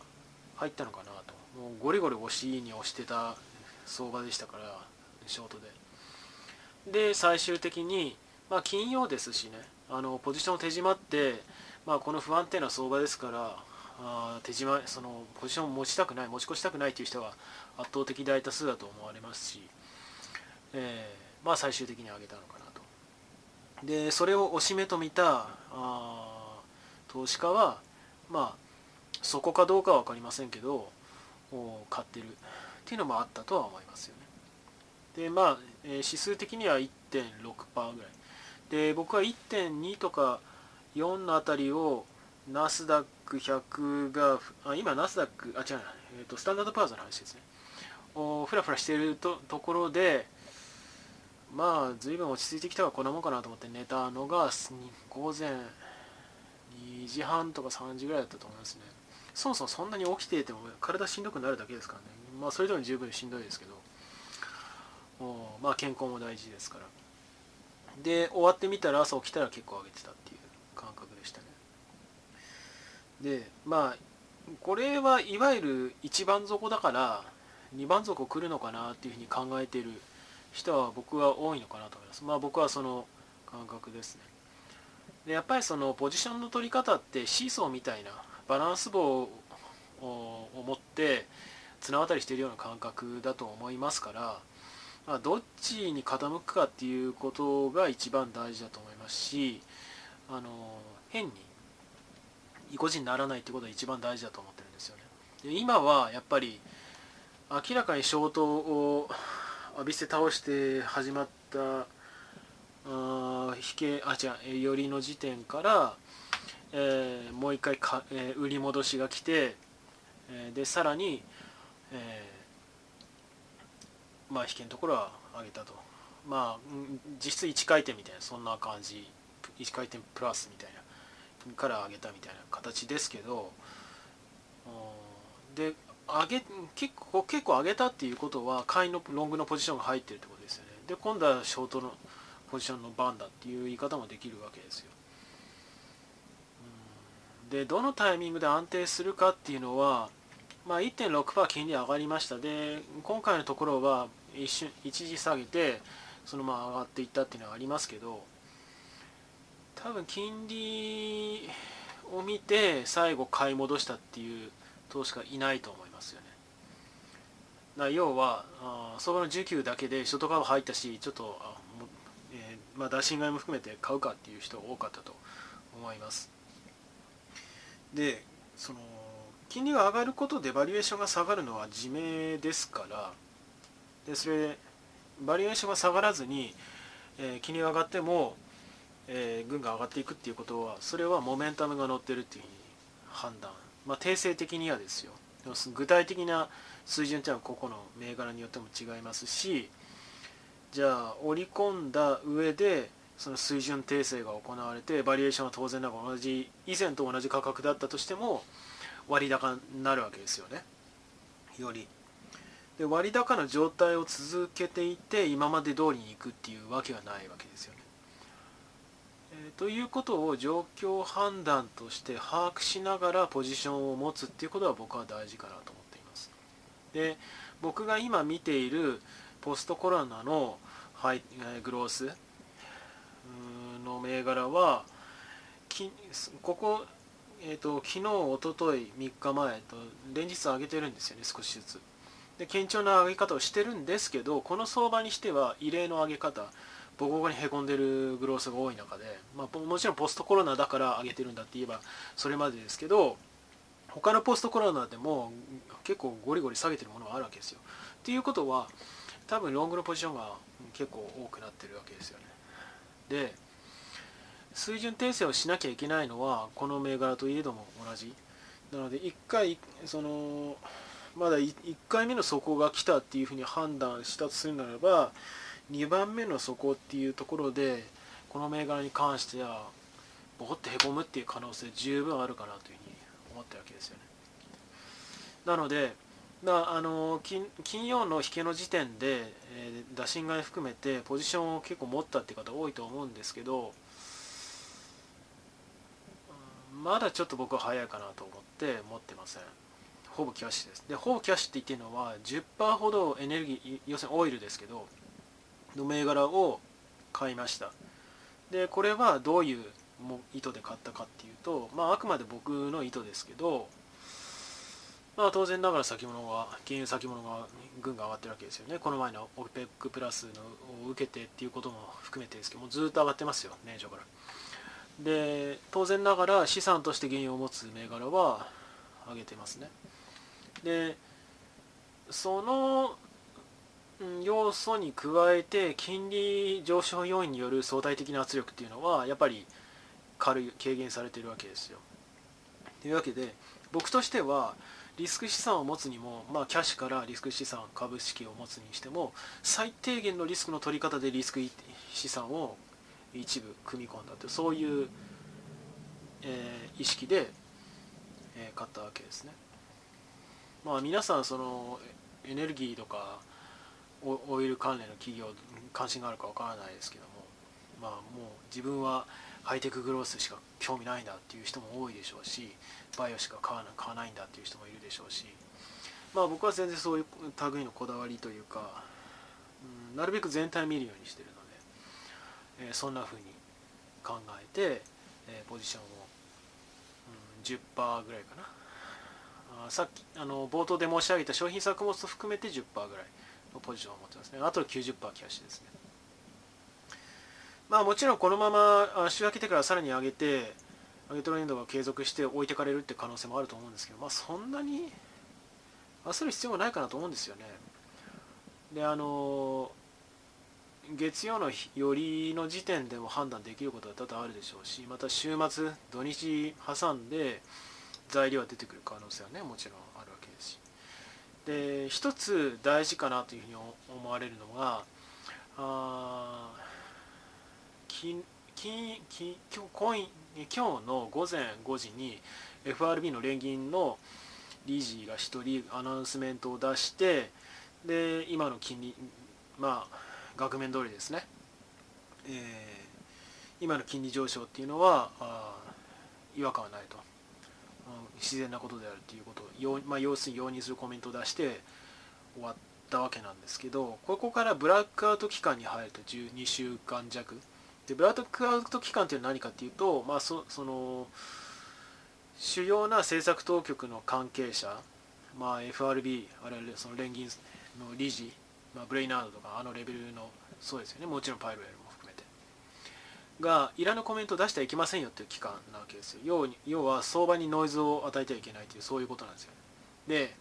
[SPEAKER 1] 入ったのかなと。もうゴリゴリ押しに押してた相場でしたからショートで。で最終的に、まあ、金曜ですしねあのポジション手締まって、まあ、この不安定な相場ですからあ手締まそのポジションを持ちたくない持ち越したくないという人は圧倒的大多数だと思われますし、えー、まあ、最終的に上げたのかなと。でそれを押し目と見たあ投資家はまあそこかどうかは分かりませんけど買ってるっていうのもあったとは思いますよね。でまあ、えー、指数的には1.6%ぐらい。で僕は1.2とか4のあたりをナスダック100があ今ナスダックあ違う、えーと、スタンダードパワーズの話ですね。おフラフラしているとところでまあ随分落ち着いてきたからこんなもんかなと思って寝たのが午前2時半とか3時ぐらいだったと思いますね。そもそもそんなに起きていても体しんどくなるだけですからね。まあそれでも十分しんどいですけど。おまあ健康も大事ですから。で終わってみたら朝起きたら結構上げてたっていう。でまあこれはいわゆる一番底だから2番底来るのかなっていうふうに考えてる人は僕は多いのかなと思います。まあ僕はその感覚ですね。でやっぱりそのポジションの取り方ってシーソーみたいなバランス棒を持って綱渡りしてるような感覚だと思いますから、まあ、どっちに傾くかっていうことが一番大事だと思いますしあの変に意固地にならないってことが一番大事だと思ってるんですよね。で今はやっぱり明らかにショートを浴びせ倒して始まったあ引けあ違う寄りの時点から、えー、もう一回か、えー、売り戻しが来て、えー、でさらに、えー、まあ引けのところは上げたと。まあ実質1回転みたいなそんな感じ。1回転プラスみたいな。から上げたみたいな形ですけどで上げ結構結構上げたっていうことは買いのロングのポジションが入ってるってことですよね。で今度はショートのポジションの番だっていう言い方もできるわけですよ。でどのタイミングで安定するかっていうのは、まあ、1.6%金利上がりました。で今回のところは一瞬一時下げてそのまま上がっていったっていうのはありますけど多分金利を見て最後買い戻したっていう投資家いないと思いますよね。な要はあ相場の需給だけでショートカード入ったしちょっとあも、えー、まあ、打診買いも含めて買うかっていう人多かったと思います。でその金利が上がることでバリエーションが下がるのは自明ですからでそれバリエーションが下がらずに、えー、金利が上がってもえー、軍が上がっていくっていうことはそれはモメンタムが乗ってるっていうふうに判断、まあ、定性的にはですよ。具体的な水準っていうのは個々の銘柄によっても違いますしじゃあ織り込んだ上でその水準訂正が行われてバリエーションは当然ながら同じ以前と同じ価格だったとしても割高になるわけですよね。より。で割高の状態を続けていて今まで通りにいくっていうわけはないわけですよね。ということを状況判断として把握しながらポジションを持つっていうことは僕は大事かなと思っています。で僕が今見ているポストコロナのハイグロースの銘柄はここ、えーと、昨日、おととい、3日前と連日上げてるんですよね、少しずつ。で堅調な上げ方をしてるんですけど、この相場にしては異例の上げ方、ボコボコにへこんでるグロースが多い中で、まあ、もちろんポストコロナだから上げてるんだって言えばそれまでですけど、他のポストコロナでも結構ゴリゴリ下げてるものがあるわけですよ。っていうことは、多分ロングのポジションが結構多くなってるわけですよね。で、水準訂正をしなきゃいけないのはこの銘柄といえども同じなので1回そのまだ1回目の底が来たっていうふうに判断したとするならば2番目の底っていうところでこの銘柄に関してはボコってへこむっていう可能性十分あるかなというふうに思ってるわけですよね。なのであの金金曜の引けの時点で、えー、打診買い含めてポジションを結構持ったって方多いと思うんですけどまだちょっと僕は早いかなと思って持ってません。ほぼキャッシュです。でほぼキャッシュって言ってるのは10%ほどエネルギー要するにオイルですけどの銘柄を買いました。でこれはどういう意図で買ったかっていうと、まあ、あくまで僕の意図ですけど、まあ、当然ながら先物が原油先物が軍が上がってるわけですよね。この前の OPEC プラスのを受けてっていうことも含めてですけどもずっと上がってますよ年初から。で当然ながら資産として原油を持つ銘柄は上げてますね。でその要素に加えて金利上昇要因による相対的な圧力っていうのはやっぱり軽い軽減されてるわけですよというわけで僕としてはリスク資産を持つにも、まあ、キャッシュからリスク資産株式を持つにしても最低限のリスクの取り方でリスク資産を一部組み込んだというそういう、えー、意識で、えー、買ったわけですね。まあ皆さんそのエネルギーとかオイル関連の企業関心があるかわからないですけどもまあもう自分はハイテクグロースしか興味ないんだっていう人も多いでしょうしバイオしか買わ買わないんだっていう人もいるでしょうしまあ僕は全然そういう類のこだわりというか、うん、なるべく全体見るようにしてるのでえー、そんな風に考えて、えー、ポジションを、うん、10%ぐらいかなあさっきあの冒頭で申し上げた商品作物と含めて10%ぐらいのポジションを持ってますね。あと90%キャッシュですね。まあもちろんこのまま週明けてからさらに上げて上げトレンドが継続して置いてかれるって可能性もあると思うんですけどまあそんなに焦る必要もないかなと思うんですよね。であの月曜のよりの時点でも判断できることは多々あるでしょうしまた週末土日挟んで材料が出てくる可能性はねもちろんで一つ大事かなというふうに思われるのがあ金金金今日今日の午前5時に FRB の連銀の理事が1人アナウンスメントを出してで今の金利まあ額面通りですね、えー、今の金利上昇っていうのは違和感はないと、自然なことであるということを、まあ、要するに容認するコメントを出して終わったわけなんですけどここからブラックアウト期間に入ると12週間弱。でブラックアウト期間というのは何かっていうと、まあ、そその主要な政策当局の関係者、まあ、FRB あるいはその連銀の理事まあ、ブレイナードとかあのレベルのそうですよね。もちろんパイロエルもがいらぬコメントを出してはいけませんよっていう期間なわけですよ。要要は相場にノイズを与えてはいけないというそういうことなんですよで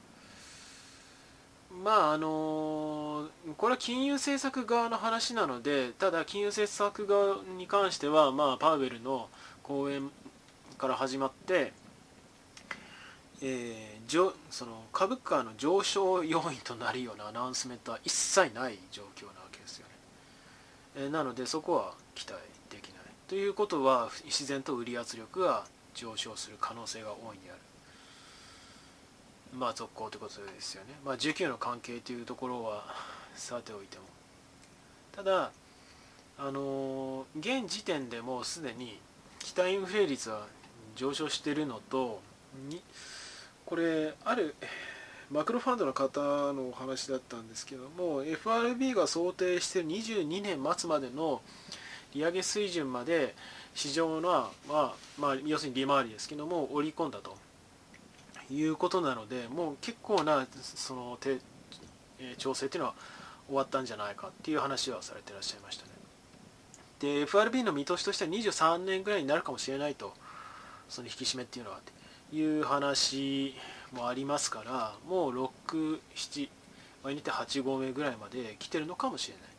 [SPEAKER 1] まああのこれは金融政策側の話なのでただ金融政策側に関してはまあパウエルの講演から始まってえー、その株価の上昇要因となるようなアナウンスメントは一切ない状況なわけですよね、えー、なのでそこは期待ということは自然と売り圧力が上昇する可能性が大いにある。まあ続行ということですよね。まあ需給の関係というところはさておいても。ただあの、現時点でもうすでに期待インフレ率は上昇しているのとにこれあるマクロファンドの方のお話だったんですけども FRB が想定している22年末までの利上げ水準まで市場のは、まあまあ、要するに利回りですけども織り込んだということなのでもう結構なその手、え調整というのは終わったんじゃないかっていう話はされてらっしゃいましたね。で FRB の見通しとしては23年ぐらいになるかもしれないとその引き締めっていうのはという話もありますからもう67場合によって8合目ぐらいまで来てるのかもしれない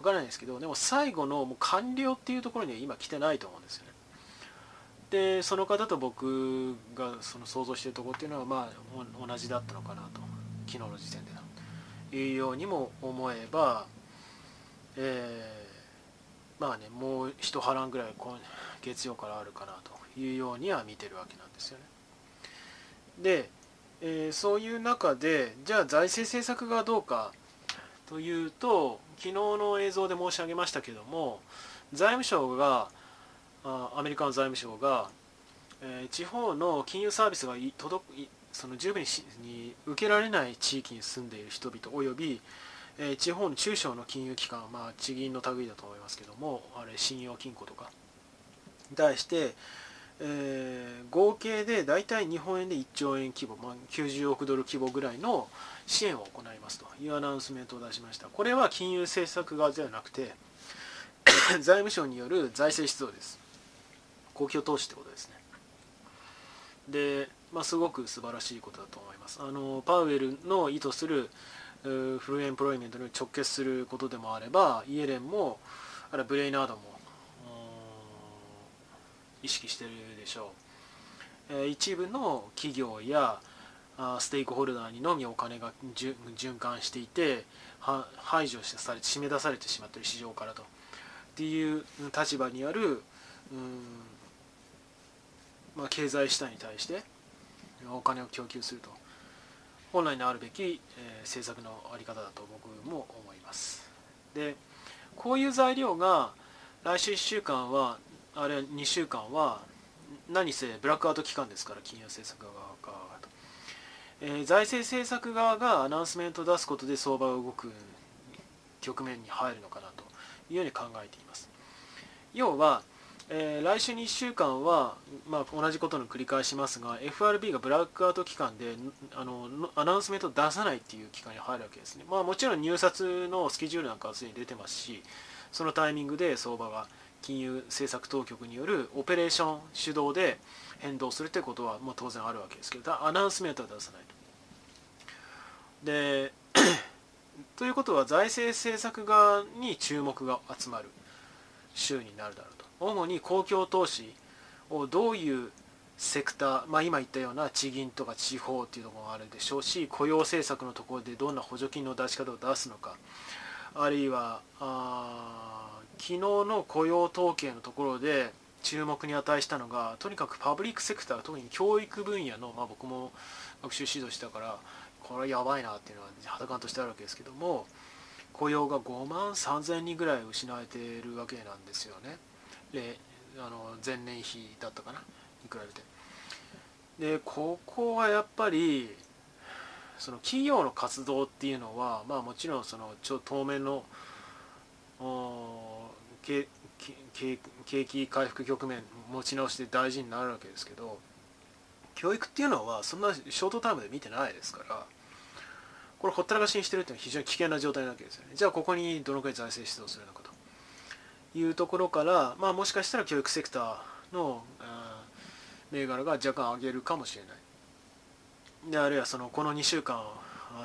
[SPEAKER 1] 分からないですけどでも最後のもう完了っていうところには今来てないと思うんですよね。でその方と僕がその想像してるとこっていうのはまあ同じだったのかなと。昨日の時点でというようにも思えばえー、まあねもう一波乱ぐらい今月曜からあるかなというようには見てるわけなんですよね。で、えー、そういう中でじゃあ財政政策がどうかというと昨日の映像で申し上げましたけども財務省がアメリカの財務省が、えー、地方の金融サービスが届くその十分に受けられない地域に住んでいる人々および、えー、地方の中小の金融機関、まあ、地銀の類だと思いますけどもあれ信用金庫とかに対して、えー、合計で大体日本円で1兆円規模、まあ、90億ドル規模ぐらいの支援を行いますというアナウンスメントを出しました。これは金融政策側ではなくて 財務省による財政出動です。公共投資ってことですね。で、まあ、すごく素晴らしいことだと思います。あのパウエルの意図するフルエンプロイメントに直結することでもあればイエレンもあるいはブレイナードも意識してるでしょう、一部の企業やステークホルダーにのみお金が循環していて排除されて締め出されてしまっている市場からと。っていう立場にあるまあ、経済主体に対してお金を供給すると。本来のあるべき、え、政策の在り方だと僕も思います。でこういう材料が来週1週間はあれ2週間は何せブラックアウト期間ですから金融政策側が、えー、財政政策側がアナウンスメントを出すことで相場が動く局面に入るのかなというように考えています。要はえー、来週2週間は、まあ、同じことの繰り返しますが FRB がブラックアウト期間であのアナウンスメントを出さないっていう期間に入るわけですね、まあ、もちろん入札のスケジュールなんかはすでに出てますしそのタイミングで相場が金融政策当局によるオペレーション主導で変動するということはもう当然あるわけですけどアナウンスメントは出さないと。で ということは財政政策側に注目が集まる週になるだろうと。主に公共投資をどういうセクター、まあ、今言ったような地銀とか地方っていうのもあるでしょうし雇用政策のところでどんな補助金の出し方を出すのかあるいは昨日の雇用統計のところで注目に値したのがとにかくパブリックセクター特に教育分野の、まあ、僕も学習指導したからこれやばいなっていうのは肌感としてあるわけですけども雇用が5万3000人ぐらい失われているわけなんですよね。であの前年比だったかなに比べてでここはやっぱりその企業の活動っていうのはまあもちろんそのちょ当面の景気回復局面持ち直して大事になるわけですけど教育っていうのはそんなショートタイムで見てないですからこれほったらかしにしてるっていうのは非常に危険な状態なわけですよね。じゃあここにどのくらい財政出動するのかというところから、まあ、もしかしたら教育セクターの銘柄が若干上げるかもしれない。であるいはそのこの2週間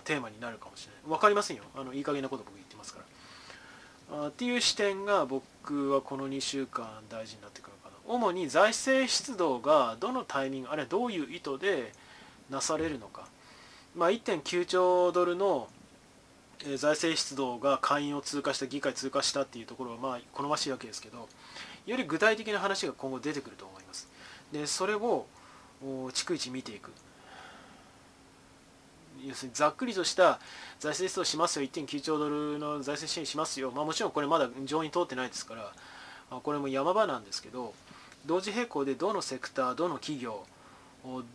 [SPEAKER 1] テーマになるかもしれない。分かりませんよ。あのいい加減なこと僕あっていう視点が僕はこの2週間大事になってくるかな。主に財政出動がどのタイミングあるいはどういう意図でなされるのか、まあ、1.9兆ドルの財政出動が下院を通過した議会通過したっていうところはまあ好ましいわけですけどより具体的な話が今後出てくると思います。でそれを逐一見ていく。要するにざっくりとした財政出動しますよ。1.9兆ドルの財政支援しますよ、まあ、もちろんこれまだ上院通ってないですからあこれも山場なんですけど同時並行でどのセクターどの企業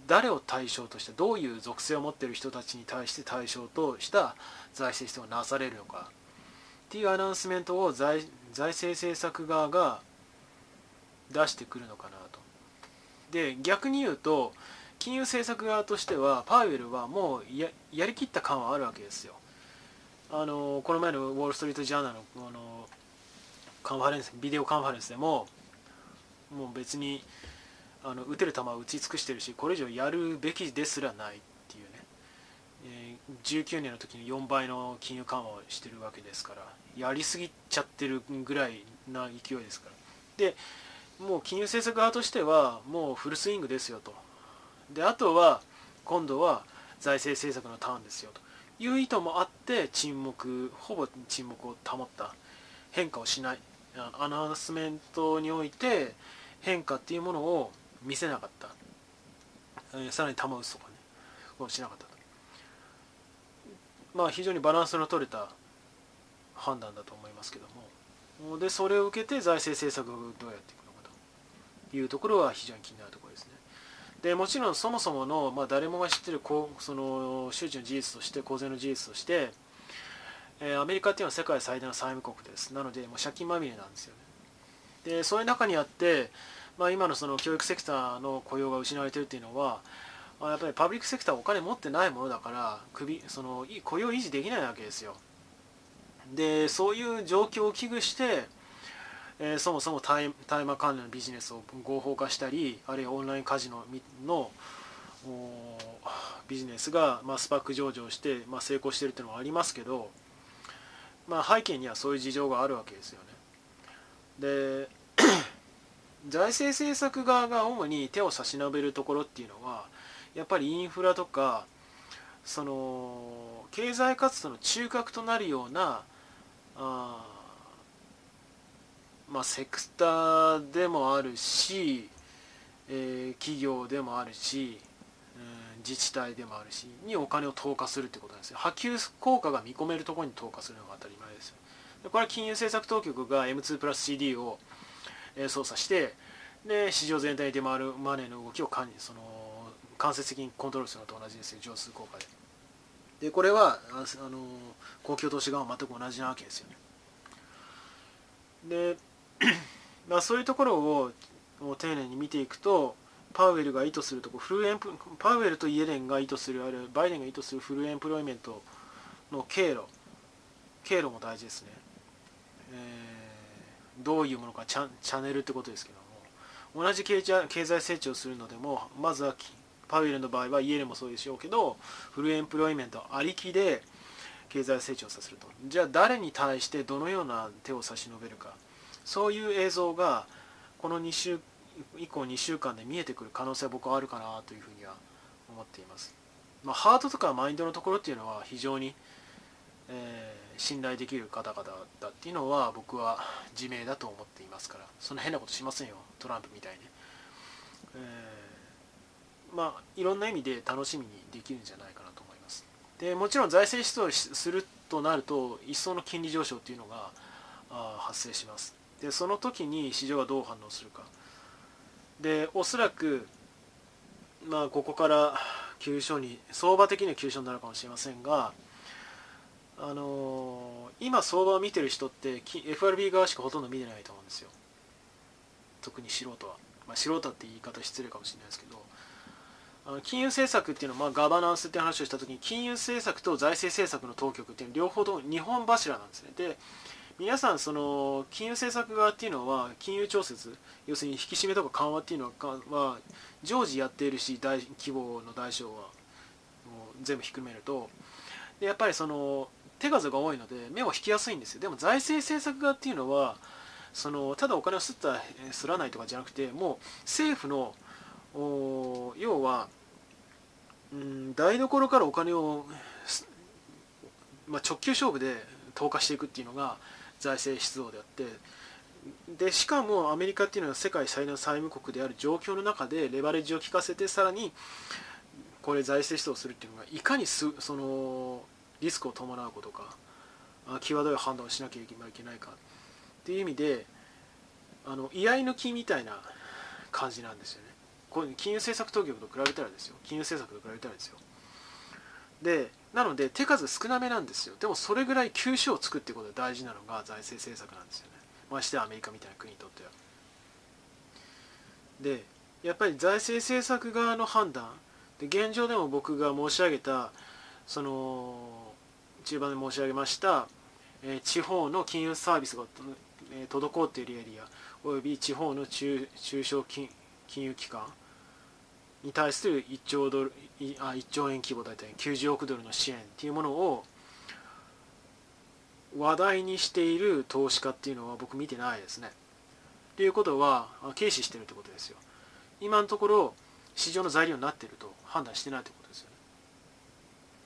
[SPEAKER 1] 誰を対象としてどういう属性を持っている人たちに対して対象とした財政出動がなされるのか。っていうアナウンスメントを財財政政策側が出してくるのかなと。で逆に言うと金融政策側としてはパウエルはもうややりきった感はあるわけですよ。あのこの前のウォール・ストリート・ジャーナルのあのカンファレンスビデオカンファレンスでももう別にあの打てる球は打ち尽くしてるしこれ以上やるべきですらないっていうね、えー、19年の時に4倍の金融緩和をしてるわけですからやりすぎちゃってるぐらいな勢いですから。でもう金融政策側としてはもうフルスイングですよと。であとは今度は財政政策のターンですよという意図もあって沈黙ほぼ沈黙を保った変化をしないアナウンスメントにおいて変化っていうものを見せなかった、え、さらに球打つとかねをしなかったと。まあ非常にバランスの取れた判断だと思いますけども。でそれを受けて財政政策をどうやっていくのかというところは非常に気になるところですね。でもちろんそもそもの、まあ、誰もが知ってるその周知の事実として公然の事実として、え、アメリカっていうのは世界最大の債務国です。なのでもう借金まみれなんですよね。でそういう中にあってまあ、今のその教育セクターの雇用が失われているというのは、やっぱりパブリックセクターはお金持ってないものだから首その雇用維持できないわけですよ。でそういう状況を危惧して、えー、そもそも大麻関連のビジネスを合法化したりあるいはオンラインカジノのビジネスが、まあ、スパック上場して、まあ、成功しているというのはありますけど、まあ、背景にはそういう事情があるわけですよね。で 財政政策側が主に手を差し伸べるところっていうのはやっぱりインフラとかその経済活動の中核となるようなあまあセクターでもあるし、えー、企業でもあるし、うん、自治体でもあるしにお金を投下するってことなんですよ。波及効果が見込めるところに投下するのが当たり前ですよ。これは金融政策当局が M2 プラス CD を操作してで市場全体に出回るマネーの動きを管理その間接的にコントロールするのと同じですよ。乗数効果で。でこれはあの公共投資側は全く同じなわけですよね。で、ま、そういうところを丁寧に見ていくとパウエルが意図するとこフルエンプパウエルとイエレンが意図するあるいはバイデンが意図するフルエンプロイメントの経路。経路も大事ですね、えーどういうものかチャチャンネルってことですけども。同じ経済成長するのでもまずはパウエルの場合はイエレンもそうでしょうけどフルエンプロイメントありきで経済成長させると。じゃあ誰に対してどのような手を差し伸べるか。そういう映像がこの2週以降2週間で見えてくる可能性は僕はあるかなというふうには思っています、まあ、ハートとかマインドのところっていうのは非常に、えー信頼できる方々だっていうのは僕は自明だと思っていますからそんな変なことしませんよ。トランプみたいに、えー、まあいろんな意味で楽しみにできるんじゃないかなと思います。でもちろん財政出動するとなると一層の金利上昇っていうのが発生します。でその時に市場がどう反応するか。でおそらくまあここから急所に相場的には急所になるかもしれませんがあのー、今相場を見てる人って FRB 側しかほとんど見てないと思うんですよ。特に素人は、まあ、素人って言い方失礼かもしれないですけど。あの金融政策っていうのは、まあ、ガバナンスって話をした時に金融政策と財政政策の当局っていうのは両方とも2本柱なんですね。で皆さんその金融政策側っていうのは金融調節要するに引き締めとか緩和っていうのは常時やっているし大規模の代償はもう全部ひっくるめると。でやっぱりその手数が多いので目を引きやすいんですよ。でも財政政策側っていうのはそのただお金をすったすらないとかじゃなくてもう政府の要は、うん、台所からお金を、まあ、直球勝負で投下していくっていうのが財政出動であってでしかもアメリカっていうのは世界最大の債務国である状況の中でレバレッジを効かせてさらにこれ財政出動するっていうのがいかにすそのリスクを伴うことか際どい判断をしなきゃいけないかっていう意味であの居合抜きみたいな感じなんですよね。これ金融政策当局と比べたらですよ。金融政策と比べたらですよ。でなので手数少なめなんですよ。でもそれぐらい休止を作っていくことが大事なのが財政政策なんですよね。ましてアメリカみたいな国にとっては。でやっぱり財政政策側の判断。で現状でも僕が申し上げたその中盤で申し上げました、えー、地方の金融サービスが、えー、滞っているエリアおよび地方の中小金融機関。に対する1兆ドルあ1兆円規模大体90億ドルの支援っていうものを話題にしている投資家っていうのは僕見てないですね。ということは軽視してるってことですよ。今のところ市場の材料になっていると判断してないってことですよ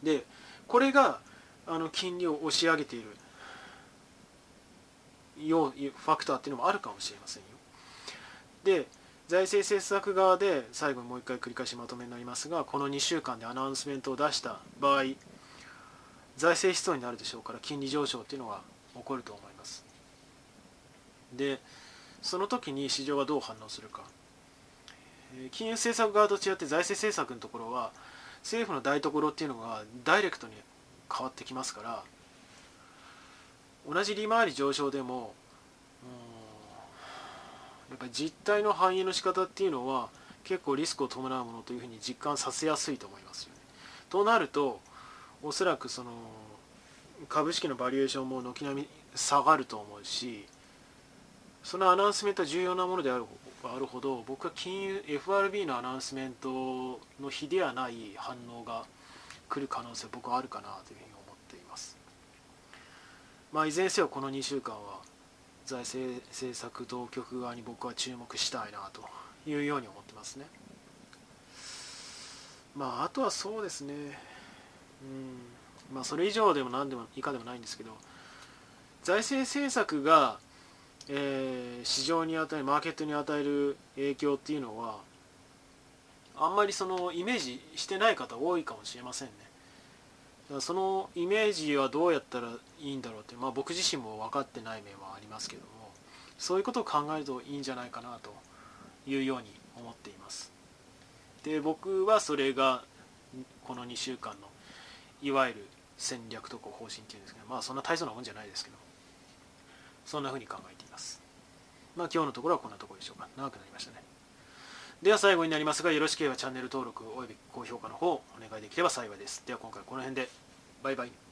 [SPEAKER 1] ね。でこれがあの金利を押し上げているようファクターっていうのもあるかもしれませんよ。で財政政策側で最後にもう一回繰り返しまとめになりますがこの2週間でアナウンスメントを出した場合財政出動になるでしょうから金利上昇っていうのが起こると思います。でその時に市場はどう反応するか。金融政策側と違って財政政策のところは政府の台所っていうのがダイレクトに変わってきますから同じ利回り上昇でもやっぱり実態の反映の仕方っていうのは結構リスクを伴うものというふうに実感させやすいと思いますよね。となるとおそらくその株式のバリエーションも軒並み下がると思うしそのアナウンスメントは重要なものであるあるほど僕は金融 FRB のアナウンスメントの日ではない反応が来る可能性僕はあるかなというふうに思っています。まあ、いずれにせよこの2週間は財政政策当局側に僕は注目したいなというように思ってますね。まああとはそうですね、うんまあ、それ以上でも何でも以下でもないんですけど財政政策が、えー、市場に与えるマーケットに与える影響っていうのはあんまりそのイメージしてない方多いかもしれませんね。そのイメージはどうやったらいいんだろうって、まあ、僕自身も分かってない面はりますけどもそういうことを考えるといいんじゃないかなというように思っています。で僕はそれがこの2週間のいわゆる戦略とか方針っていうんですけどまあそんな大層なもんじゃないですけどそんなふうに考えています。まあ今日のところはこんなところでしょうか。長くなりましたね。では最後になりますがよろしければチャンネル登録および高評価の方お願いできれば幸いです。では今回この辺で。バイバイ。